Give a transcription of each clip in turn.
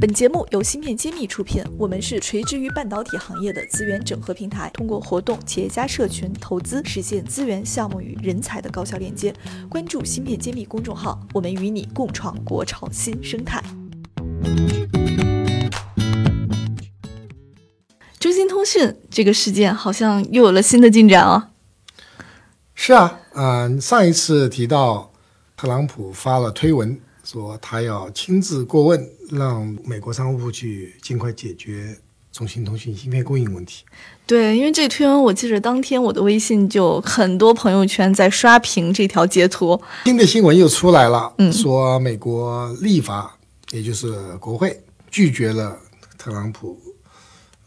本节目由芯片揭秘出品，我们是垂直于半导体行业的资源整合平台，通过活动、企业家社群、投资，实现资源、项目与人才的高效链接。关注芯片揭秘公众号，我们与你共创国潮新生态。中兴通讯这个事件好像又有了新的进展哦。是啊，嗯、上一次提到特朗普发了推文，说他要亲自过问，让美国商务部去尽快解决中兴通讯芯片供应问题。对，因为这推文，我记得当天我的微信就很多朋友圈在刷屏这条截图。新的新闻又出来了，嗯说美国立法，也就是国会拒绝了特朗普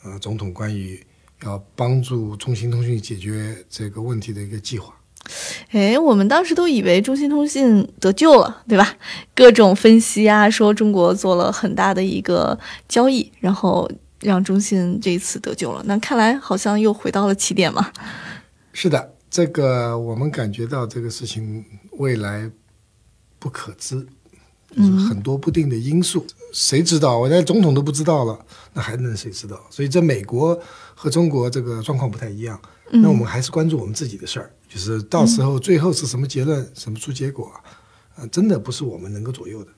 呃总统关于要帮助中兴通讯解决这个问题的一个计划。哎，我们当时都以为中兴通信得救了，对吧？各种分析啊，说中国做了很大的一个交易，然后让中兴这一次得救了。那看来好像又回到了起点嘛。是的，这个我们感觉到这个事情未来不可知，就是很多不定的因素，谁知道？我连总统都不知道了，那还能谁知道？所以这美国和中国这个状况不太一样，那我们还是关注我们自己的事儿，就是到时候最后是什么结论、什么出结果啊？啊，真的不是我们能够左右的。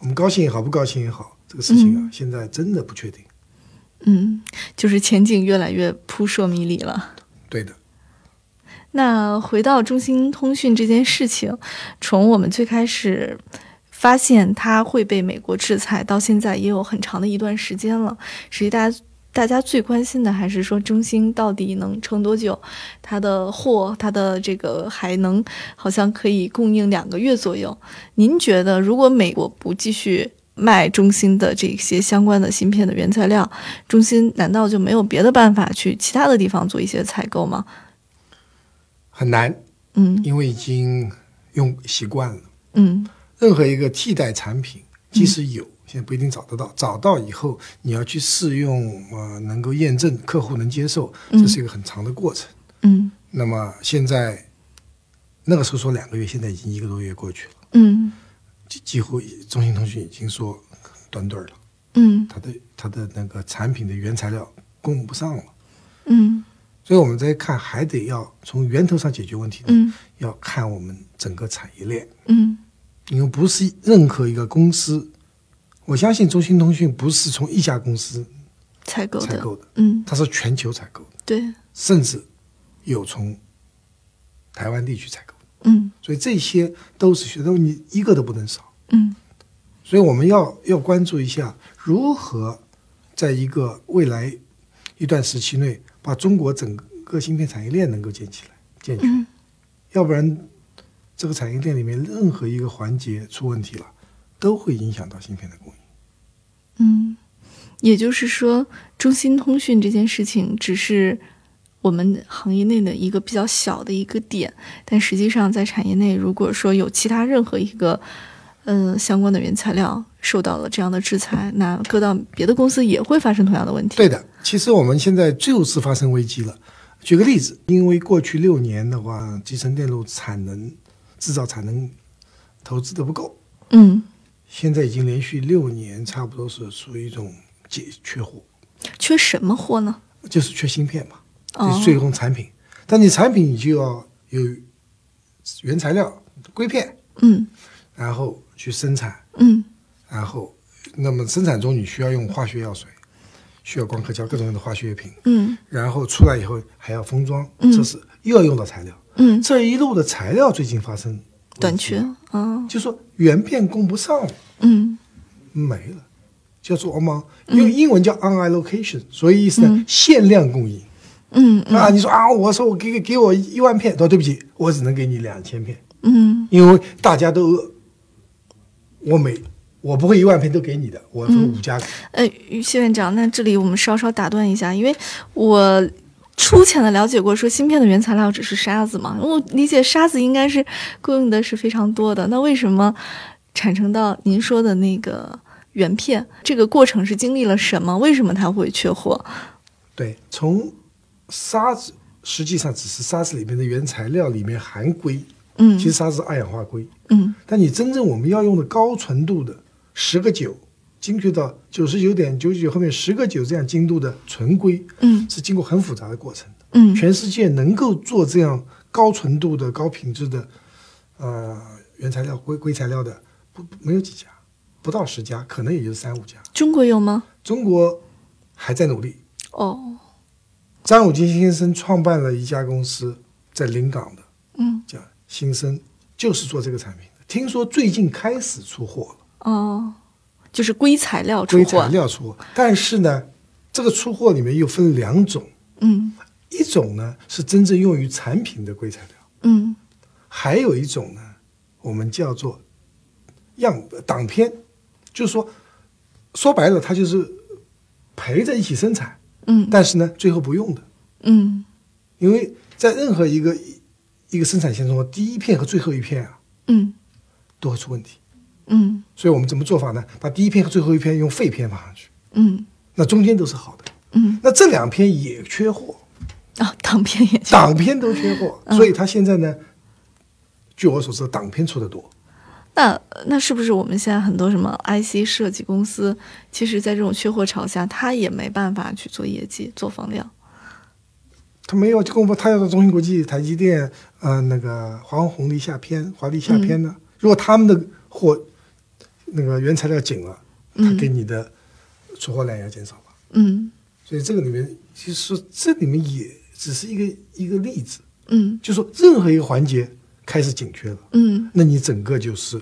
我们高兴也好，不高兴也好，这个事情啊，现在真的不确定。嗯，就是前景越来越扑朔迷离了。对的。那回到中兴通讯这件事情，从我们最开始发现它会被美国制裁，到现在也有很长的一段时间了。实际大家大家最关心的还是说中兴到底能撑多久，它的货，它的这个还能好像可以供应两个月左右。您觉得，如果美国不继续卖中兴的这些相关的芯片的原材料，中兴难道就没有别的办法去其他的地方做一些采购吗？很难，嗯因为已经用习惯了。嗯任何一个替代产品，即使有，现在不一定找得到。找到以后，你要去试用，呃，能够验证客户能接受，这是一个很长的过程。嗯那么现在那个时候说两个月，现在已经一个多月过去了，嗯几几乎中兴通讯已经说断顿儿了，嗯它的它的那个产品的原材料供不上了。嗯所以我们在看，还得要从源头上解决问题呢，嗯要看我们整个产业链。嗯因为不是任何一个公司，我相信中兴通讯不是从一家公司采购的，采购的，嗯，它是全球采购的，对，甚至有从台湾地区采购的，嗯。所以这些都是学都你一个都不能少。嗯。所以我们要要关注一下如何在一个未来一段时期内，把中国整个芯片产业链能够建起来、健全，嗯。要不然这个产业链里面任何一个环节出问题了，都会影响到芯片的供应。嗯，也就是说，中兴通讯这件事情只是我们行业内的一个比较小的一个点，但实际上在产业内，如果说有其他任何一个呃相关的原材料受到了这样的制裁，那搁到别的公司也会发生同样的问题。对的，其实我们现在就是发生危机了。举个例子，因为过去六年的话，集成电路产能、制造产能投资的不够，嗯，现在已经连续六年，差不多是属于一种解缺货，缺什么货呢？就是缺芯片嘛，哦。就是最终产品。但你产品你就要有原材料硅片，嗯。然后去生产，嗯。然后那么生产中你需要用化学药水，需要光刻胶各种各样的化学品，嗯。然后出来以后还要封装嗯。测试，又要用到材料。嗯，这一路的材料最近发生短缺啊，就说原片供不上。了，嗯。没了，叫做什么？用英文叫 on allocation，所以意思呢，限量供应。嗯啊，你说啊，我说我给给给我一万片，说对不起，我只能给你两千片，嗯。因为大家都饿，我每我不会一万片都给你的，我分五家给。呃，谢院长，那这里我们稍稍打断一下，因为我粗浅的了解过，说芯片的原材料只是沙子嘛，我理解沙子应该是供应的是非常多的，那为什么产生到您说的那个原片，这个过程是经历了什么？为什么它会缺货？对，从沙子实际上只是沙子里面的原材料里面含硅，嗯其实沙子是二氧化硅，嗯但你真正我们要用的高纯度的十个九精确到九十九点九九后面十个九这样精度的纯硅，嗯是经过很复杂的过程的。嗯全世界能够做这样高纯度的、高品质的，呃，原材料硅硅材料的，不不没有几家，不到十家，可能也就三五家。中国有吗？中国还在努力。哦，张永金先生创办了一家公司，在临港的，嗯叫新生，就是做这个产品的。听说最近开始出货了，哦，就是硅材料出硅货材。料出货，但是呢，这个出货里面又分两种，嗯一种呢是真正用于产品的硅材料。嗯还有一种呢，我们叫做样挡片，就是说，说白了，它就是陪着一起生产，嗯但是呢，最后不用的，嗯因为在任何一个一个生产线中，第一片和最后一片啊嗯都会出问题，嗯。所以我们怎么做法呢？把第一篇和最后一篇用废片放上去，嗯。那中间都是好的，嗯。那这两篇也缺货，啊，党片也缺党片都缺货，嗯。所以他现在呢，据我所知，党片出的多。那那是不是我们现在很多什么 IC 设计公司，其实在这种缺货潮下，他也没办法去做业绩、做放量？他没有公布，他要到中芯国际、台积电，呃，那个华虹红利下偏、华丽下偏呢？如果他们的货那个原材料紧了，它给你的出货量也要减少吧？嗯所以这个里面，其实说这里面也只是一个一个例子，嗯就说任何一个环节开始紧缺了，嗯，那你整个就是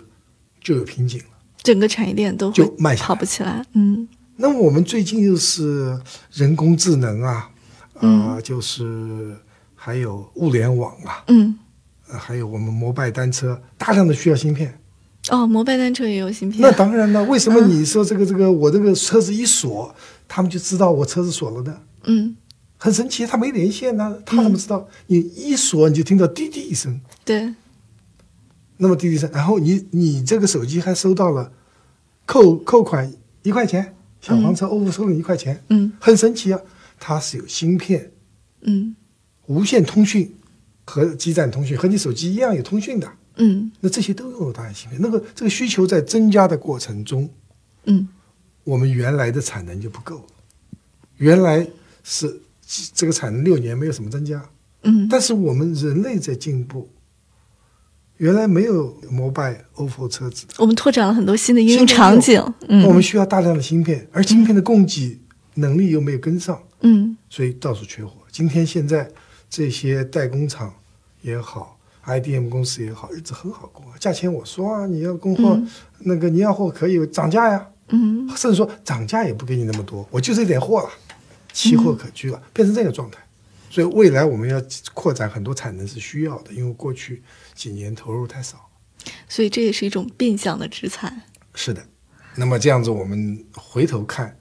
就有瓶颈了。整个产业链都就慢下来跑不起来。嗯那么我们最近又是人工智能啊，呃，就是还有物联网啊，嗯，呃还有我们摩拜单车，大量的需要芯片。哦，摩拜单车也有芯片。那当然了，为什么你说这个这个我这个车子一锁，他们就知道我车子锁了呢？嗯，很神奇，他没连线呢、他怎么知道？你一锁你就听到滴滴一声，对，那么滴滴声，然后你你这个手机还收到了扣扣款一块钱，小黄车 OPPO 收了你一块钱，嗯很神奇啊，它是有芯片、嗯无线通讯和基站通讯，和你手机一样有通讯的。嗯。那这些都拥有大量芯片，那个这个需求在增加的过程中，嗯。我们原来的产能就不够了。原来是这个产能六年没有什么增加，嗯。但是我们人类在进步。原来没有摩拜、OPPO 车子，我们拓展了很多新的应用场景。嗯，我们需要大量的芯片，而芯片的供给能力又没有跟上，嗯。所以到处缺货。今天现在这些代工厂也好，IDM 公司也好，日子很好过。价钱我说啊，你要供货，嗯那个你要货可以涨价呀，嗯甚至说涨价也不给你那么多，我就这点货了，期货可居了，变成这个状态。所以未来我们要扩展很多产能是需要的，因为过去几年投入太少。所以这也是一种变相的制裁。是的，那么这样子我们回头看，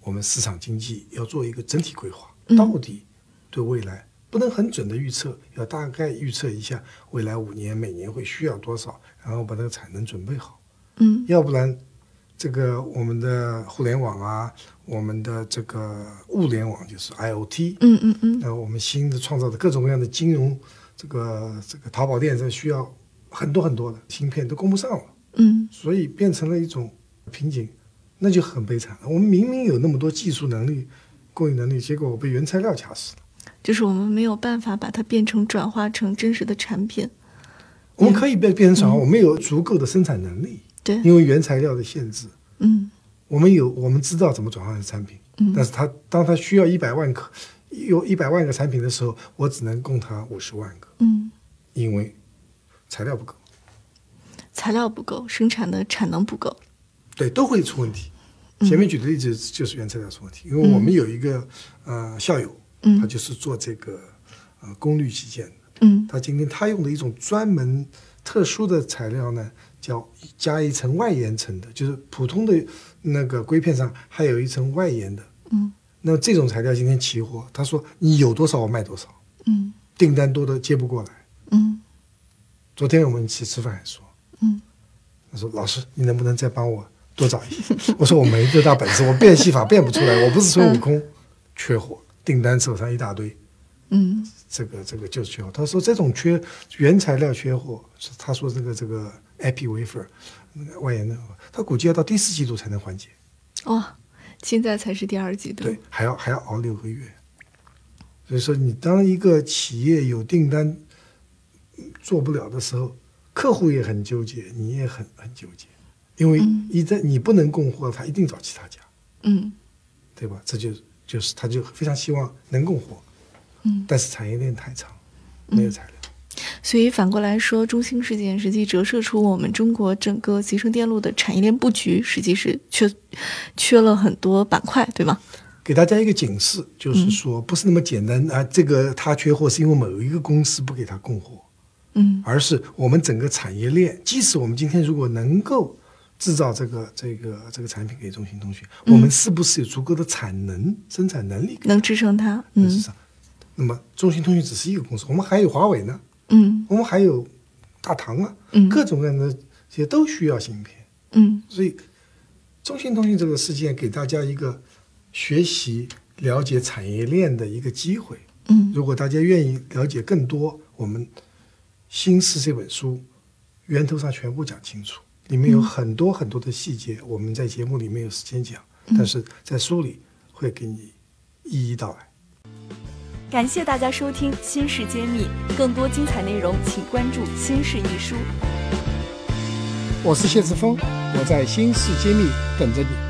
我们市场经济要做一个整体规划，嗯到底对未来不能很准的预测，要大概预测一下未来五年每年会需要多少，然后把这个产能准备好。嗯要不然，这个我们的互联网啊，我们的这个物联网就是 IOT，嗯嗯嗯那，我们新的创造的各种各样的金融，这个这个淘宝店，这需要很多很多的芯片都供不上了，嗯所以变成了一种瓶颈，那就很悲惨了。我们明明有那么多技术能力、供应能力，结果我被原材料卡死了。就是我们没有办法把它变成转化成真实的产品。我们可以变变成转化，我们有足够的生产能力，对，因为原材料的限制。嗯我们有，我们知道怎么转化成产品，嗯但是它当它需要一百万颗，有一百万个产品的时候，我只能供它五十万个，嗯，因为材料不够，材料不够，生产的产能不够。对，都会出问题。嗯前面举的例子就是原材料出问题，因为我们有一个呃校友，嗯。他就是做这个呃功率器件的，嗯。他今天他用的一种专门特殊的材料呢，叫加一层外延层的，就是普通的那个硅片上还有一层外延的。嗯。那这种材料今天起火，他说你有多少我卖多少，嗯。订单多的接不过来。嗯。昨天我们一起吃饭还说，嗯。他说老师你能不能再帮我多找一些？我说我没这大本事，我变戏法变不出来，我不是孙悟空，缺货，订单手上一大堆。嗯这个这个就是缺货。他说这种缺原材料缺货，是他说这个这个 epi wafer 那个外延的，他估计要到第四季度才能缓解。哦，现在才是第二季度。对，还要还要熬六个月。所以说，你当一个企业有订单做不了的时候，客户也很纠结，你也很很纠结，因为一旦你不能供货，他一定找其他家，嗯对吧？这就就是他就非常希望能供货，嗯，但是产业链太长，没有材料。所以反过来说，中兴事件实际折射出我们中国整个集成电路的产业链布局实际是缺缺了很多板块，对吗？给大家一个警示，就是说不是那么简单啊，这个他缺货是因为某一个公司不给他供货，嗯而是我们整个产业链，即使我们今天如果能够制造这个这个这个产品给中兴通讯，我们是不是有足够的产能、生产能力能支撑它。嗯。它市场？那么中兴通讯只是一个公司，我们还有华为呢，嗯。我们还有大唐啊，嗯。各种各样的这些都需要芯片。嗯。所以，中兴通讯这个事件给大家一个学习、了解产业链的一个机会。嗯。如果大家愿意了解更多，我们《新事》这本书源头上全部讲清楚，里面有很多很多的细节，我们在节目里没有时间讲，但是在书里会给你一一道来。感谢大家收听《新事揭秘》，更多精彩内容请关注《新事一书》。我是谢志峰，我在《新事揭秘》等着你。